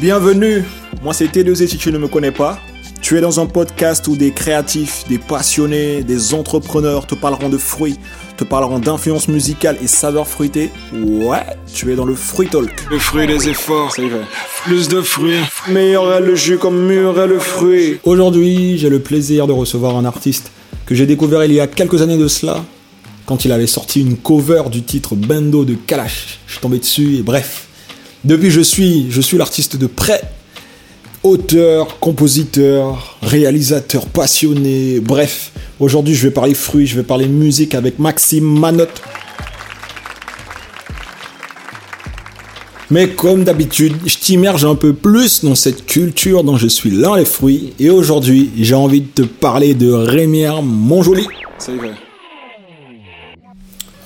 Bienvenue, moi c'est T2Z si tu ne me connais pas. Tu es dans un podcast où des créatifs, des passionnés, des entrepreneurs te parleront de fruits, te parleront d'influence musicale et saveurs fruitées. Ouais, tu es dans le Fruit Talk. Le fruit des efforts, C'est vrai. plus de fruits. Meilleur est le jus comme mûr est le fruit. Aujourd'hui, j'ai le plaisir de recevoir un artiste que j'ai découvert il y a quelques années de cela, quand il avait sorti une cover du titre Bendo de Kalash. Je suis tombé dessus et bref. Depuis, je suis, je suis l'artiste de près. Auteur, compositeur, réalisateur passionné, bref. Aujourd'hui, je vais parler fruits, je vais parler musique avec Maxime Manotte. Mais comme d'habitude, je t'immerge un peu plus dans cette culture dont je suis l'un les fruits. Et aujourd'hui, j'ai envie de te parler de Rémière Montjoli. C'est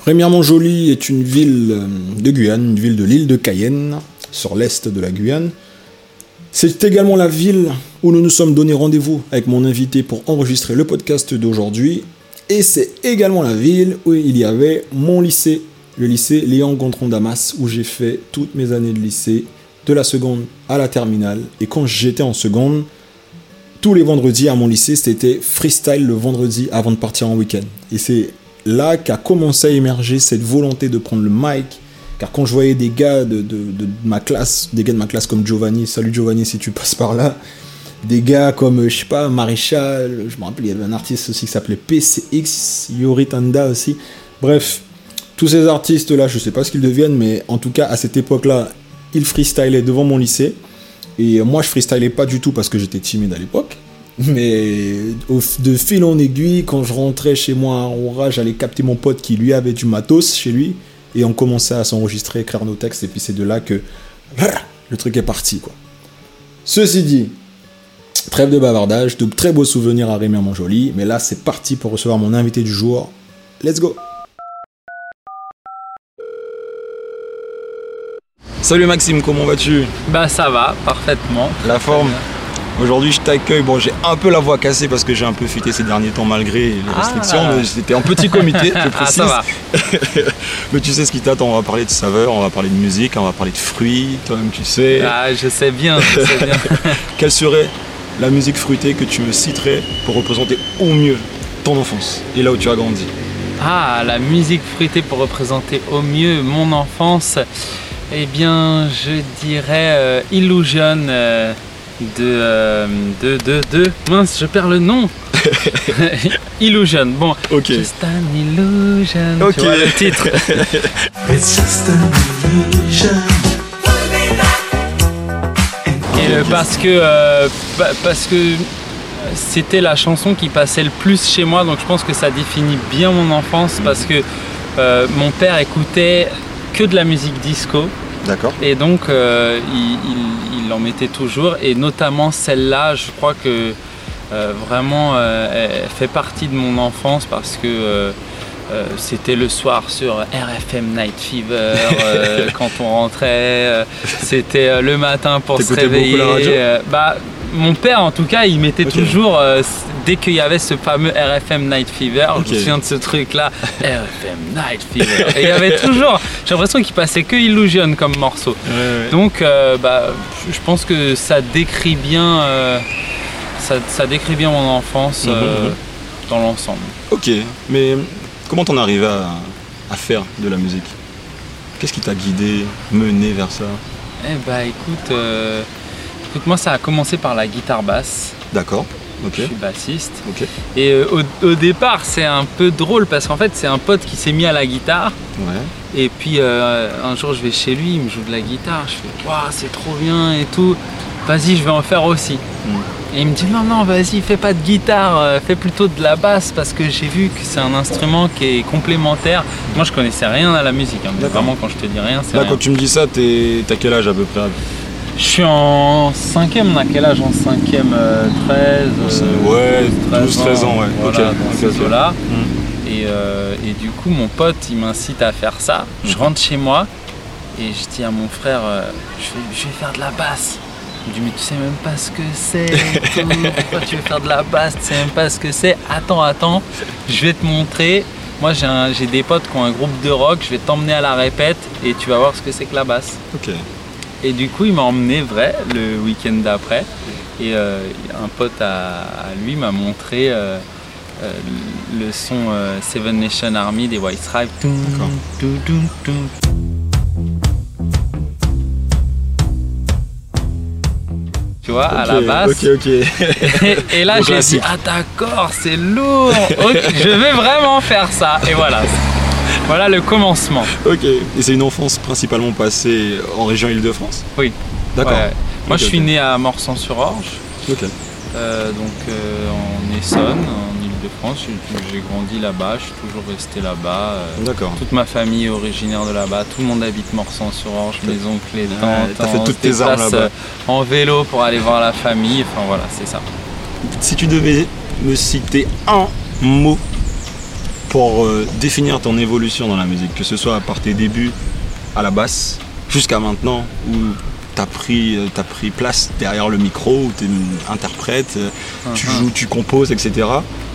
vrai. Rémière Montjoli est une ville euh, de Guyane, une ville de l'île de Cayenne, sur l'est de la Guyane. C'est également la ville où nous nous sommes donné rendez-vous avec mon invité pour enregistrer le podcast d'aujourd'hui. Et c'est également la ville où il y avait mon lycée, le lycée Léon Gontran Damas, où j'ai fait toutes mes années de lycée, de la seconde à la terminale. Et quand j'étais en seconde, tous les vendredis à mon lycée, c'était freestyle le vendredi avant de partir en week-end. Et c'est là qu'a commencé à émerger cette volonté de prendre le mic. Car quand je voyais des gars de, ma classe, des gars de ma classe comme Giovanni, salut Giovanni si tu passes par là, des gars comme, euh, je sais pas, Maréchal, je me rappelle, il y avait un artiste aussi qui s'appelait PCX, Yori Tanda aussi. Bref, tous ces artistes-là, je sais pas ce qu'ils deviennent, mais en tout cas, à cette époque-là, ils freestylaient devant mon lycée. Et moi, je freestylais pas du tout parce que j'étais timide à l'époque. Mais au, de fil en aiguille, quand je rentrais chez moi à Aurora, j'allais capter mon pote qui lui avait du matos chez lui. Et on commençait à s'enregistrer, écrire nos textes. Et puis c'est de là que le truc est parti. quoi. Ceci dit, trêve de bavardage, de très beaux souvenirs à Rémy Montjoli. Mais là, c'est parti pour recevoir mon invité du jour. Let's go Salut Maxime, comment vas-tu? Bah ça va, parfaitement. La forme? Aujourd'hui je t'accueille, bon j'ai un peu la voix cassée parce que j'ai un peu fuité ces derniers temps malgré les Ah. restrictions, mais c'était en petit comité, je Ah ça va. mais tu sais ce qui t'attend, on va parler de saveurs, on va parler de musique, on va parler de fruits, toi-même tu sais. Ah, je sais bien, je sais bien. Quelle serait la musique fruitée que tu me citerais pour représenter au mieux ton enfance et là où tu as grandi? Ah, la musique fruitée pour représenter au mieux mon enfance. Eh bien, je dirais euh, Illusion euh, de, euh, de, de, de. Mince, je perds le nom. Illusion. Bon, Ok. Just an illusion. Ok. Tu vois le titre. Et, euh, parce que euh, pa- parce que c'était la chanson qui passait le plus chez moi, donc je pense que ça définit bien mon enfance parce que euh, mon père écoutait que de la musique disco D'accord. et donc euh, il, il- il en mettait toujours et notamment celle-là, je crois que euh, vraiment euh, elle fait partie de mon enfance parce que euh, c'était le soir sur RFM Night Fever euh, quand on rentrait, euh, c'était le matin pour se réveiller. la radio bah, mon père en tout cas il mettait toujours dès qu'il y avait ce fameux RFM Night Fever, je me souviens de ce truc là, RFM Night Fever. Et il y avait toujours, j'ai l'impression qu'il passait que Illusion comme morceau. Ouais, ouais. Donc, euh, bah, je pense que ça décrit bien, euh, ça, ça décrit bien mon enfance Mhm, euh, mhm. dans l'ensemble. Ok, mais comment t'en es arrivé à, à faire de la musique? Qu'est-ce qui t'a guidé, mené vers ça? Eh bah, écoute, écoute, moi, ça a commencé par la guitare basse. D'accord, Je suis bassiste. Et euh, au, au départ, c'est un peu drôle parce qu'en fait, c'est un pote qui s'est mis à la guitare. ouais, Et puis euh, un jour, je vais chez lui, il me joue de la guitare. Je fais, waouh, c'est trop bien et tout. Vas-y, je vais en faire aussi. Mm. Et il me dit, non, non, vas-y, fais pas de guitare, euh, fais plutôt de la basse parce que j'ai vu que c'est un instrument qui est complémentaire. Moi, je connaissais rien à la musique. hein, mais vraiment, quand je te dis rien, c'est Là, rien. quand tu me dis ça, t'es- t'as quel âge à peu près? Je suis en cinquième, on a quel âge en cinquième euh, 13 euh, Ouais, 12, 12, 13 ans, ouais. Voilà, Ok, dans ok, ces ok. eaux-là. Mm. Et, euh, et du coup, mon pote, il m'incite à faire ça. Je rentre chez moi et je dis à mon frère, euh, je, vais, je vais faire de la basse. Il me dit, mais tu sais même pas ce que c'est. Pourquoi tu veux faire de la basse? Tu sais même pas ce que c'est. Attends, attends, je vais te montrer. Moi, j'ai des potes qui ont un groupe de rock. Je vais t'emmener à la répète et tu vas voir ce que c'est que la basse. Ok. Et du coup, il m'a emmené vrai le week-end d'après. Et euh, un pote à, à lui m'a montré euh, euh, le son Seven Nation Army des White Stripes. Tu vois, à la Ok, basse. Ok, ok. Et là, Donc j'ai là, dit, ah d'accord, c'est lourd. Je vais vraiment faire ça. Et voilà. Voilà le commencement. ok. Et c'est une enfance principalement passée en région Île-de-France Oui. D'accord. Ouais. Moi, je suis né à Morsan-sur-Orge, Ok. euh, donc euh, en Essonne, en Ile-de-France. J'ai- grandi là-bas, je suis toujours resté là-bas. euh, D'accord. toute ma famille est originaire de là-bas, tout le monde habite Morsan-sur-Orge, mes oncles, les tantes. Ouais, t'as fait toutes tes armes là-bas. En vélo pour aller voir la famille, enfin voilà, c'est ça. Si tu devais me citer un mot pour euh, définir ton évolution dans la musique, que ce soit par tes débuts à la basse jusqu'à maintenant où t'as pris, euh, t'as pris place derrière le micro, où t'es interprète, euh, tu Mhm. joues, tu composes, etc.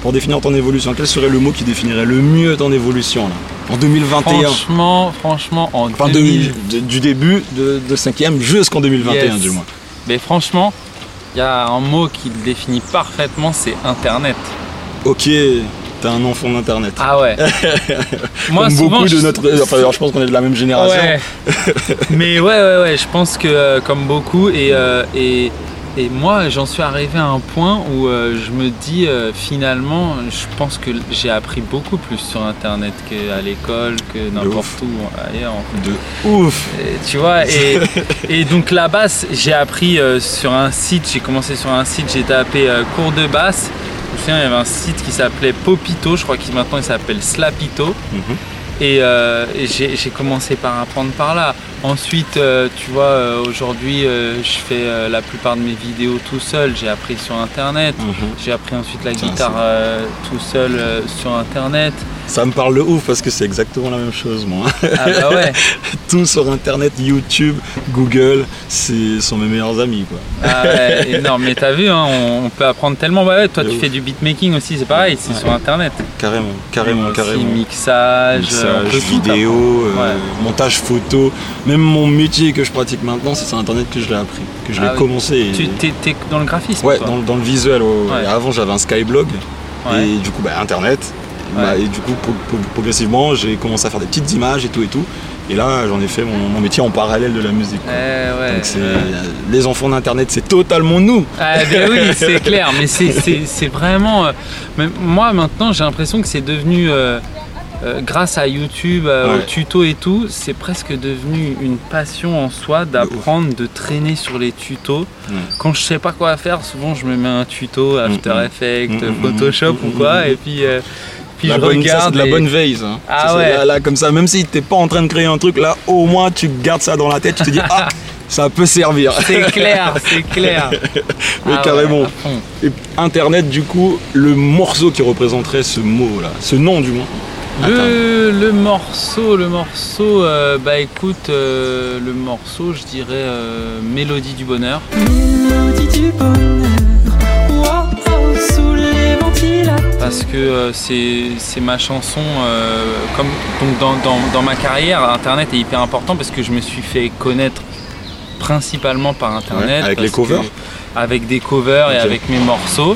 Pour définir ton évolution, quel serait le mot qui définirait le mieux ton évolution là, en 2021 Franchement, franchement, en Enfin, 2000 de- de- du début de, de 5ème jusqu'en 2021 Yes. du moins. Mais franchement, il y a un mot qui le définit parfaitement, c'est Internet. Ok, t'es un enfant d'internet. Ah ouais. Moi, Comme souvent, beaucoup de je- notre. Enfin, alors, je pense qu'on est de la même génération. Ouais. Mais ouais, ouais, ouais, je pense que euh, comme beaucoup, et, euh, et, et moi, j'en suis arrivé à un point où euh, je me dis finalement, je pense que j'ai appris beaucoup plus sur Internet qu'à l'école, que n'importe où ailleurs. en fait. De ouf. Et, tu vois, et, et donc la basse, j'ai appris sur un site, j'ai commencé sur un site, j'ai tapé cours de basse. Il y avait un site qui s'appelait Popito, je crois qu'il maintenant il s'appelle Slapito. Mhm. Et, euh, et j'ai commencé par apprendre par là. Ensuite, euh, tu vois, euh, aujourd'hui, je fais la plupart de mes vidéos tout seul. J'ai appris sur Internet. Mhm. J'ai appris ensuite la guitare tout seul sur Internet. Ça me parle de ouf parce que c'est exactement la même chose, moi. Ah bah ouais. Tout sur internet, YouTube, Google, c'est sont mes meilleurs amis, quoi. Ah ouais, énorme. Mais t'as vu, hein, on, on peut apprendre tellement. Bah ouais, toi, De tu ouf. fais du beatmaking aussi, c'est pareil, c'est Ouais. sur Internet. Carrément, carrément, Aussi, carrément. mixage, on Mixage, peut tout vidéo, euh, Ouais. montage photo, même mon métier que je pratique maintenant, c'est sur internet que je l'ai appris, que je l'ai Ah oui. commencé. et- Tu t'es, t'es dans le graphisme Ouais, dans, dans le visuel. Et Avant, j'avais un Skyblog. Et du coup, bah, Internet. Bah, et du coup, pro- pro- progressivement, j'ai commencé à faire des petites images et tout et tout. Et là, j'en ai fait mon, mon métier en parallèle de la musique. Eh ouais, Donc, ouais. les enfants d'Internet, c'est totalement nous. Ah ben oui, c'est clair, mais c'est- vraiment... euh, même moi maintenant j'ai l'impression que c'est devenu, euh, euh, grâce à YouTube, euh, Ouais. aux tutos et tout, c'est presque devenu une passion en soi d'apprendre, de traîner sur les tutos. Quand je sais pas quoi faire, souvent je me mets un tuto After Mhm. Effects, Mhm, Photoshop ou quoi, et puis, euh, puis la je bonne, ça, c'est regarde. de la bonne veille, ça. Ah Ça, ouais. Là, là, comme ça, même si t'es pas en train de créer un truc, là, au moins, tu gardes ça dans la tête, tu te dis, ah, ça peut servir. C'est clair, c'est clair. Mais Ah carrément. ouais. Et Internet, du coup, le morceau qui représenterait ce mot-là, ce nom du moins. Le, le morceau, le morceau, euh, bah écoute, euh, le morceau, je dirais euh, Mélodie du bonheur. Mélodie du bonheur, wow, sous les ventilateurs. Parce que euh, c'est c'est ma chanson, euh, comme donc dans, dans- dans ma carrière, Internet est hyper important parce que je me suis fait connaître principalement par Internet. Ouais, avec les que- covers Avec des covers et avec mes morceaux.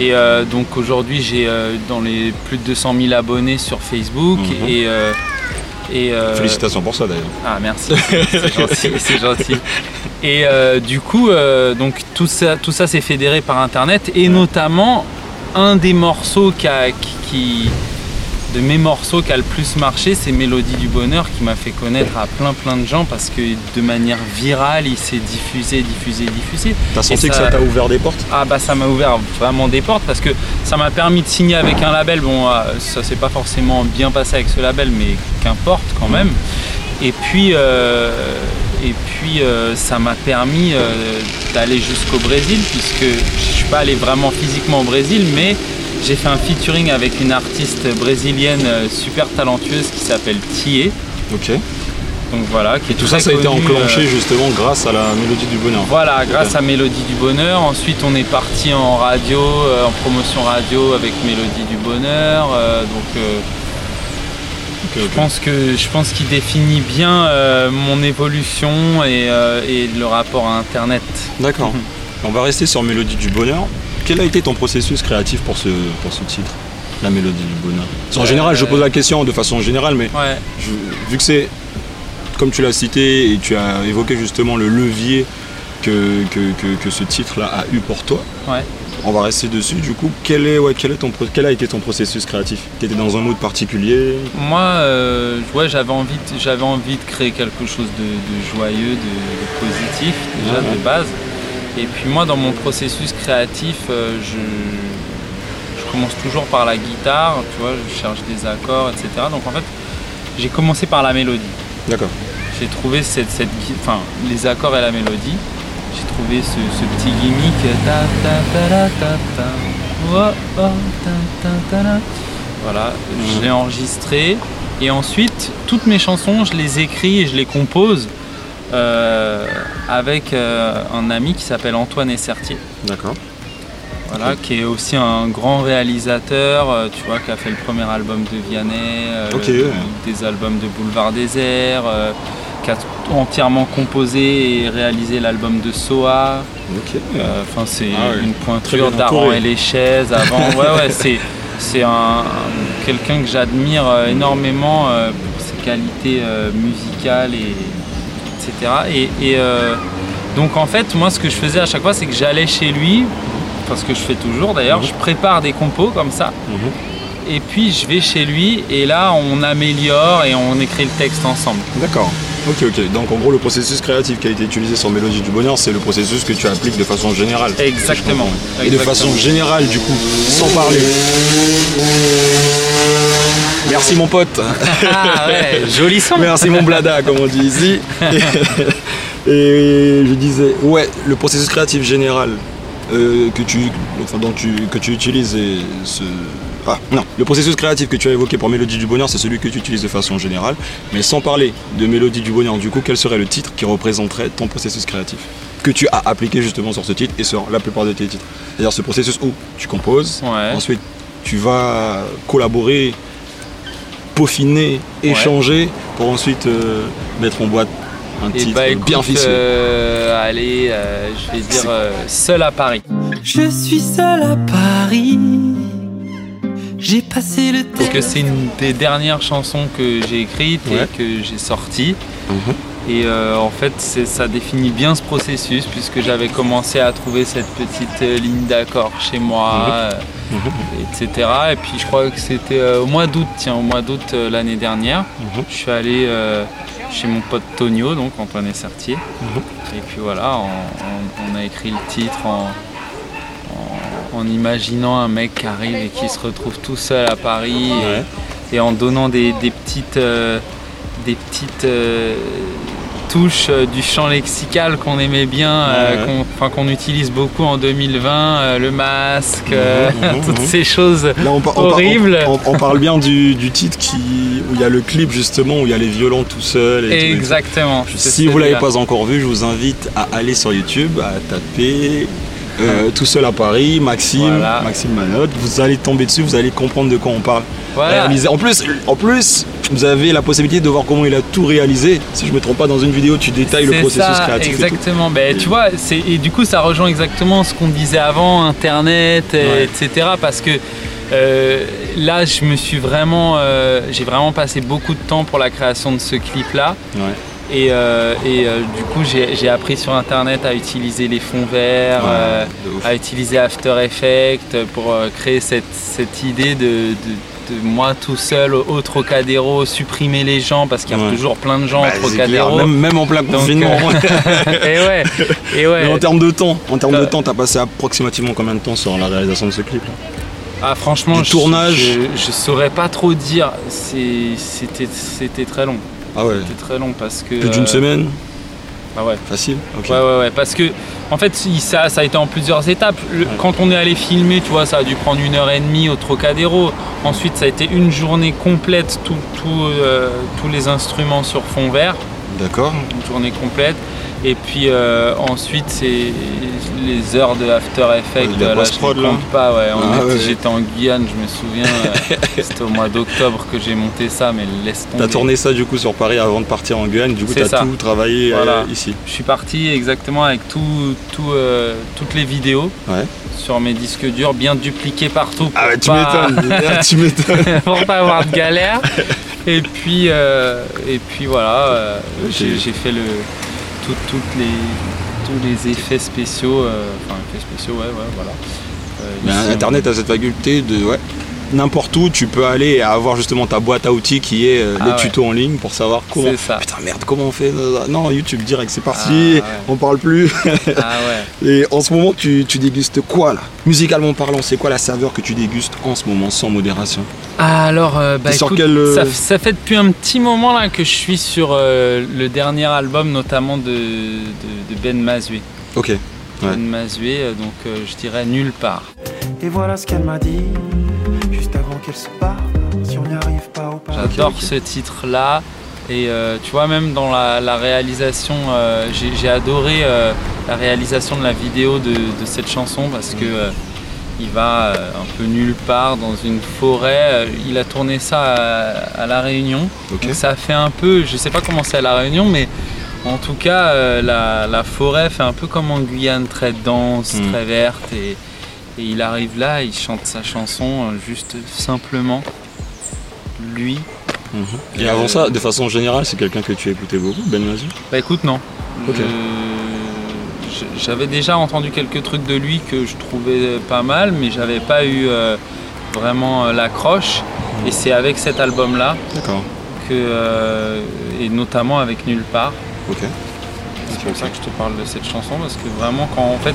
Et euh, donc aujourd'hui j'ai euh, dans les plus de 200 000 abonnés sur Facebook Mhm. et, euh, et euh, Félicitations pour ça d'ailleurs. Ah merci, c'est gentil, c'est gentil. Et euh, du coup, euh, donc tout ça, tout ça s'est fédéré par internet et notamment un des morceaux qui, a- qui- qui- de mes morceaux qui a le plus marché, c'est Mélodie du bonheur qui m'a fait connaître à plein plein de gens parce que de manière virale, il s'est diffusé, diffusé, diffusé. T'as senti que ça- t'a ouvert des portes? Ah bah ça m'a ouvert vraiment des portes parce que ça m'a permis de signer avec un label. Bon, euh, ça s'est pas forcément bien passé avec ce label, mais qu'importe quand même. Et puis, euh, et puis euh, ça m'a permis euh, d'aller jusqu'au Brésil puisque je suis pas allé vraiment physiquement au Brésil, mais j'ai fait un featuring avec une artiste brésilienne euh, super talentueuse qui s'appelle Thier. Ok. Donc voilà, qui est Tout ça, ça a été enclenché euh, justement grâce à la mélodie du bonheur. voilà, grâce à Mélodie du Bonheur. Ensuite, on est parti en radio, euh, en promotion radio avec Mélodie du Bonheur. euh, donc, Je pense que je pense qu'il définit bien mon évolution et, et le rapport à Internet. D'accord. On va rester sur Mélodie du Bonheur. Quel a été ton processus créatif pour ce, pour ce titre La Mélodie du Bonheur? En Euh, général, je pose la question de façon générale, mais Ouais. je- vu que c'est, comme tu l'as cité et tu as évoqué justement le levier que, que, que- que ce titre-là a eu pour toi, Ouais. on va rester dessus. Du coup, quel, est, ouais, quel, est ton, quel a été ton processus créatif? Tu étais dans un mode particulier? Moi, euh, ouais, j'avais envie, de, j'avais envie de créer quelque chose de, de joyeux, de, de positif déjà de base. Et puis moi, dans mon processus créatif, euh, je, je commence toujours par la guitare, tu vois, je cherche des accords, etc. Donc en fait, j'ai commencé par la mélodie. D'accord. J'ai trouvé cette, enfin, les accords et la mélodie. J'ai trouvé ce, ce petit gimmick. Voilà, je l'ai enregistré. Et ensuite, toutes mes chansons, je les écris et je les compose euh, avec euh, un ami qui s'appelle Antoine Essertier. D'accord. Voilà, qui est aussi un grand réalisateur, euh, tu vois, qui a fait le premier album de Vianney, ouais. des albums de Boulevard Désert, qui a entièrement composé et réalisé l'album de Soa. Enfin, c'est Ah une pointure d'Aran et les chaises avant. Ouais, ouais, c'est c'est un, un- quelqu'un que j'admire énormément pour ses qualités musicales et etc. Et, et, euh, donc en fait, moi, ce que je faisais à chaque fois, c'est que j'allais chez lui, parce que je fais toujours d'ailleurs, Mhm. je prépare des compos comme ça. Mhm. Et puis je vais chez lui et là on améliore et on écrit le texte ensemble. D'accord. Ok, ok. Donc en gros, le processus créatif qui a été utilisé sur Mélodie du Bonheur, c'est le processus que tu appliques de façon générale. Exactement. Et de Exactement. façon générale, du coup, sans parler. Merci mon pote. Ah ouais, joli son. Merci mon blada, comme on dit ici. Et je disais, ouais, le processus créatif général euh, que, tu, enfin, dont tu, que tu utilises, et ce... ah, non, le processus créatif que tu as évoqué pour Mélodie du Bonheur, c'est celui que tu utilises de façon générale. Mais sans parler de Mélodie du Bonheur, du coup, quel serait le titre qui représenterait ton processus créatif que tu as appliqué justement sur ce titre et sur la plupart de tes titres? C'est-à-dire ce processus où tu composes, Ouais. ensuite tu vas collaborer, peaufiner, échanger pour ensuite euh, mettre en boîte un Et titre bah écoute, bien ficelé. euh, allez, euh, je vais dire euh, seul à Paris. Je suis seul à Paris. J'ai passé le Parce que c'est une des dernières chansons que j'ai écrites Ouais. et que j'ai sorties. Mhm. Et euh, en fait, ça définit bien ce processus puisque j'avais commencé à trouver cette petite euh, ligne d'accord chez moi, euh, etc. Et puis je crois que c'était au mois d'août, tiens, au mois d'août l'année dernière, Mhm. je suis allé chez mon pote Tonio, donc Antoine Essertier. Mhm. Et puis voilà, on, on- on a écrit le titre en, en- en imaginant un mec qui arrive et qui se retrouve tout seul à Paris et- Ouais. et, en donnant des, des petites, des petites euh, touches euh, du champ lexical qu'on aimait bien, euh, qu'on enfin, qu'on utilise beaucoup en 2020, euh, le masque, toutes ces choses. Là, on, parle bien du, du titre qui, où il y a le clip justement, où il y a les violons tout seuls. tout. Exactement. Si vous l'avez celui-là. pas encore vu, je vous invite à aller sur YouTube, à taper euh, tout seul à Paris, Maxime, Voilà. Maxime Manotte. Vous allez tomber dessus, vous allez comprendre de quoi on parle. Voilà. En plus, en plus, vous avez la possibilité de voir comment il a tout réalisé. Si je me trompe pas, dans une vidéo, tu détailles le processus ça, créatif. et tout. Exactement. Ben, tu vois, c'est et du coup, ça rejoint exactement ce qu'on disait avant, Internet, Ouais. etc. Parce que euh, là, je me suis vraiment, euh, j'ai vraiment passé beaucoup de temps pour la création de ce clip-là. Ouais. Et, euh, et, euh, du coup, j'ai appris sur Internet à utiliser les fonds verts, Ouais, euh, à utiliser After Effects pour créer cette, cette idée de moi tout seul au Trocadéro, supprimer les gens parce qu'il y a Ouais. toujours plein de gens Bah, au clair, Trocadéro. même, même en plein Donc, confinement. euh, et ouais, et ouais. Mais en termes de temps, en termes de Euh, temps, t'as passé approximativement combien de temps sur la réalisation de ce clip là? Ah franchement, du je- tournage? je, je saurais pas trop dire. C'était c'était très long. Ah ouais. C'était très long parce que. Plus d'une euh, semaine? Ah ouais. Facile Ok. Ouais, ouais, ouais, parce que en fait, ça, ça a été en plusieurs étapes. Le- Quand on est allé filmer, tu vois, ça a dû prendre une heure et demie au Trocadéro. Ensuite, ça a été une journée complète, tout- tout, euh, tous les instruments sur fond vert, D'accord. une journée complète. Et puis euh, ensuite, c'est les heures de After Effects. La là, je là. pas. Ouais. Ah, ouais. J'étais en Guyane, je me souviens. euh, C'était au mois d'octobre que j'ai monté ça, mais laisse tomber. T'as tourné ça du coup sur Paris avant de partir en Guyane, du coup t'as tout travaillé euh, ici. Je suis parti exactement avec tout, tout, toutes les vidéos Ouais. sur mes disques durs, bien dupliqués partout. Ah ouais, tu pas- m'étonnes, tu m'étonnes. pour pas avoir de galère. Et puis, et puis voilà, j'ai fait le, tout- toutes les, tous les effets spéciaux, euh, enfin effets spéciaux, ouais, ouais, voilà. Euh, Mais ici, Internet a cette faculté de ouais, n'importe où tu peux aller et avoir justement ta boîte à outils qui est euh, Ah les ouais. tutos en ligne pour savoir comment. Ça. Putain merde comment on fait Non YouTube direct c'est parti, Ah ouais. on parle plus. Ah ouais. Et en ce moment tu, tu dégustes quoi là? Musicalement parlant, c'est quoi la saveur que tu dégustes en ce moment sans modération? Ah, alors, euh, bah, écoute, quel, euh, ça, ça fait depuis un petit moment là que je suis sur euh, le dernier album, notamment de, de- de Ben Mazoué. Ok. Ouais. Ben euh, donc euh, je dirais nulle part. Et voilà ce qu'elle m'a dit, qu'elle se. Si on n'y arrive pas au pas. J'adore ce titre-là. Et euh, tu vois, même dans la, la réalisation, euh, j'ai j'ai adoré euh, la réalisation de la vidéo de, de cette chanson parce que euh, il va euh, un peu nulle part dans une forêt. Il a tourné ça à, à La Réunion. Donc ça fait un peu, je sais pas comment c'est à La Réunion, mais en tout cas, euh, la, la forêt fait un peu comme en Guyane, très dense, Mm. très verte. Et, et il arrive là, il chante sa chanson euh, juste simplement. Lui, Mhm. Et avant ça, de façon générale, c'est quelqu'un que tu écoutais beaucoup, Ben Mazou Bah écoute, non. J'avais déjà entendu quelques trucs de lui que je trouvais pas mal, mais j'avais pas eu euh, vraiment euh, l'accroche. Et c'est avec cet album-là que, euh, et notamment avec Nulle part. Ok. C'est pour ça que je te parle de cette chanson parce que vraiment quand en fait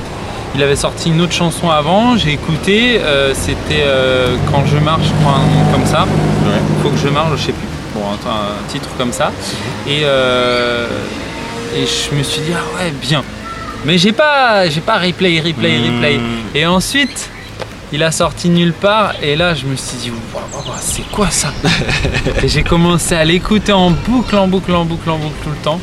il avait sorti une autre chanson avant, j'ai écouté, euh, c'était euh, Quand je marche, je crois un nom comme ça. Ouais. Faut que je marche, je sais plus. Bon, un, un titre comme ça. Et, euh, et je me suis dit ah ouais bien. Mais j'ai pas j'ai pas replay, replay, replay. Mmh. Et ensuite il a sorti nulle part et là je me suis dit c'est quoi ça? Et j'ai commencé à l'écouter en boucle, en boucle, en boucle, en boucle tout le temps.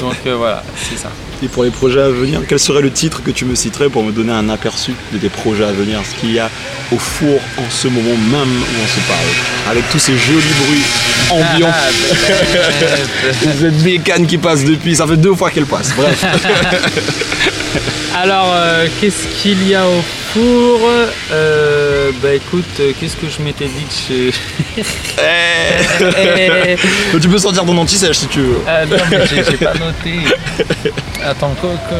Donc euh, voilà, c'est ça. Et pour les projets à venir, quel serait le titre que tu me citerais pour me donner un aperçu de tes projets à venir Ce qu'il y a au four en ce moment même où on se parle? Avec tous ces jolis bruits ambiants. Ah, bah, Cette bécane qui passe depuis, ça fait deux fois qu'elle passe. Bref. Alors, euh, qu'est-ce qu'il y a au four? Euh, Bah écoute, euh, qu'est-ce que je m'étais dit que je... Eh, tu peux sortir ton anti-sèche si tu veux. ah, non, mais j'ai j'ai pas noté. Attends, quoi que...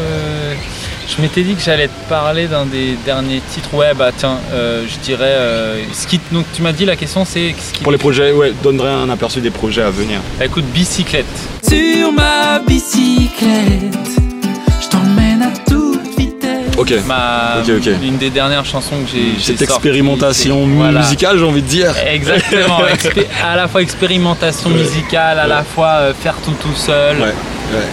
Je m'étais dit que j'allais te parler d'un des derniers titres. Ouais, bah tiens, euh, je dirais... euh, ce qui... Donc tu m'as dit la question c'est... ce qui- Pour les projets, ouais, donnerait un aperçu des projets à venir. Bah, écoute, bicyclette. Sur ma bicyclette, Ok. Ma... Une des dernières chansons que j'ai... Cette expérimentation voilà. musicale, j'ai envie de dire. Exactement, à la fois expérimentation musicale, à la fois euh, faire tout tout seul, Ouais.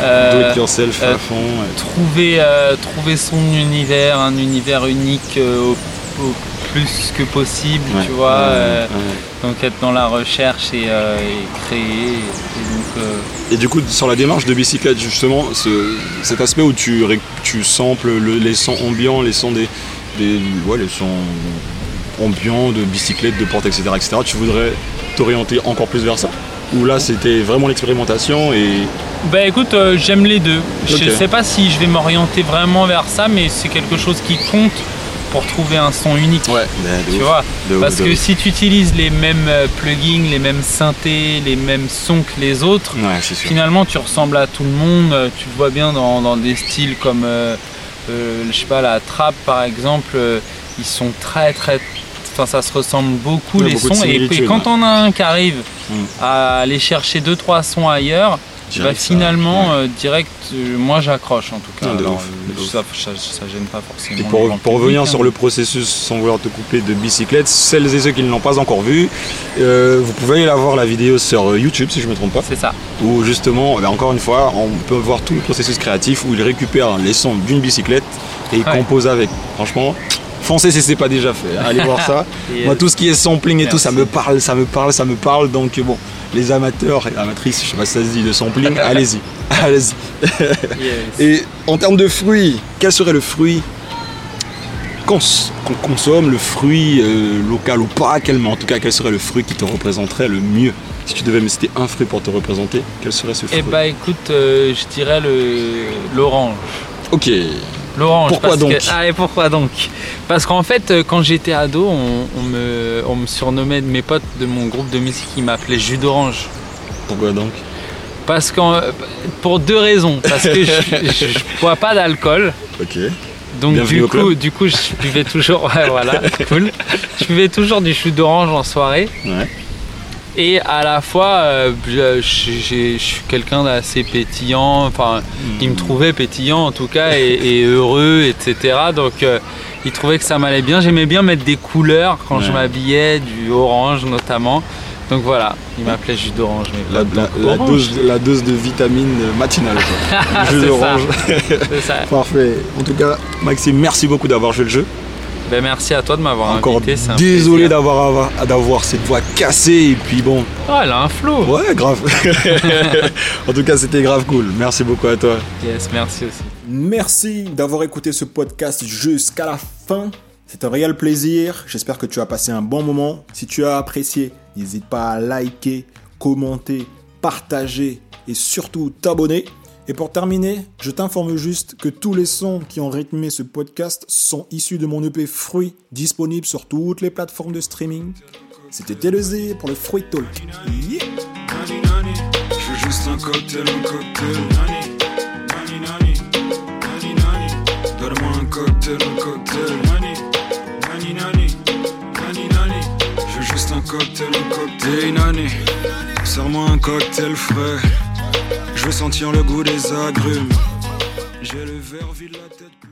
Euh, Do it yourself euh, à fond. trouver, trouver son univers, un univers unique au, au plus que possible, Ouais, tu vois. euh, donc être dans la recherche et, euh, et créer. Et, donc, euh, Et du coup, sur la démarche de bicyclette, justement, ce- cet aspect où tu, tu samples le- les sons ambiants, les sons des, des ouais, les sons ambiants de bicyclette, de porte, etc., etc., tu voudrais t'orienter encore plus vers ça? Ou là, c'était vraiment l'expérimentation et Bah écoute, euh, j'aime les deux. Je Ok. sais pas si je vais m'orienter vraiment vers ça, mais c'est quelque chose qui compte pour trouver un son unique. ouais, Tu vois, ouf, Parce que si tu utilises les mêmes euh, plugins, les mêmes synthés, les mêmes sons que les autres, ouais, finalement tu ressembles à tout le monde. Euh, Tu le vois bien dans, dans des styles comme, euh, euh, je sais pas, la trap par exemple. euh, ils sont très très. Enfin, ça se ressemble beaucoup les beaucoup sons. Et, quand on a un qui arrive Mm. à aller chercher deux trois sons ailleurs, Direct, ça- finalement, euh, direct, euh, moi j'accroche en tout cas. Alors, ça, ça, ça gêne pas forcément. Et pour, revenir hein. sur le processus, sans vouloir te couper de bicyclette, celles et ceux qui ne l'ont pas encore vu, euh, vous pouvez aller la voir la vidéo sur YouTube si je ne me trompe pas. C'est ça. où justement, ben, encore une fois, on peut voir tout le processus créatif où il récupère les sons d'une bicyclette et il Ouais. compose avec. Franchement, Foncez si c'est pas déjà fait. hein. Allez voir ça. Moi, tout ce qui est sampling et tout, ça me parle, ça me parle, ça me parle. Donc bon, les amateurs et amatrices, je sais pas si ça se dit de sampling, allez-y, allez-y. yes. Et en termes de fruits, quel serait le fruit qu'on consomme, le fruit euh, local ou pas, quel, mais en tout cas, quel serait le fruit qui te représenterait le mieux? Si tu devais me citer un fruit pour te représenter, quel serait ce fruit? Eh bah écoute, euh, je dirais le l'orange. Ok, L'orange. Pourquoi parce donc que- Ah et pourquoi donc Parce qu'en fait, euh, quand j'étais ado, on, on me, on me surnommait, mes potes de mon groupe de musique, ils m'appelaient jus d'orange. pourquoi donc Parce qu'en, pour deux raisons. Parce que je, je, je bois pas d'alcool. Ok. Donc Bienvenue du coup, du coup, je buvais toujours, ouais, voilà, cool. Je buvais toujours du jus d'orange en soirée. Ouais. Et à la fois, euh, je, suis quelqu'un d'assez pétillant, enfin, il me trouvait pétillant en tout cas, et, et heureux, etc. Donc, euh, il trouvait que ça m'allait bien. J'aimais bien mettre des couleurs quand je m'habillais, du orange notamment. Donc voilà, il m'appelait jus d'orange. La, dose, la dose de vitamine matinale. Jus d'orange. Parfait. En tout cas, Maxime, merci beaucoup d'avoir joué le jeu. Ben, merci à toi de m'avoir Encore invité. c'est un désolé d'avoir d'avoir cette voix cassée et puis bon, Oh, elle a un flow. ouais, grave. en tout cas, c'était grave cool. Merci beaucoup à toi. Yes, merci aussi. Merci d'avoir écouté ce podcast jusqu'à la fin. C'est un réel plaisir. J'espère que tu as passé un bon moment. Si tu as apprécié, n'hésite pas à liker, commenter, partager et surtout t'abonner. Et pour terminer, je t'informe juste que tous les sons qui ont rythmé ce podcast sont issus de mon EP Fruit, disponible sur toutes les plateformes de streaming. C'était TLZ pour le Fruit Talk. Un cocktail. Sentir le goût des agrumes. J'ai le verre vide, la tête.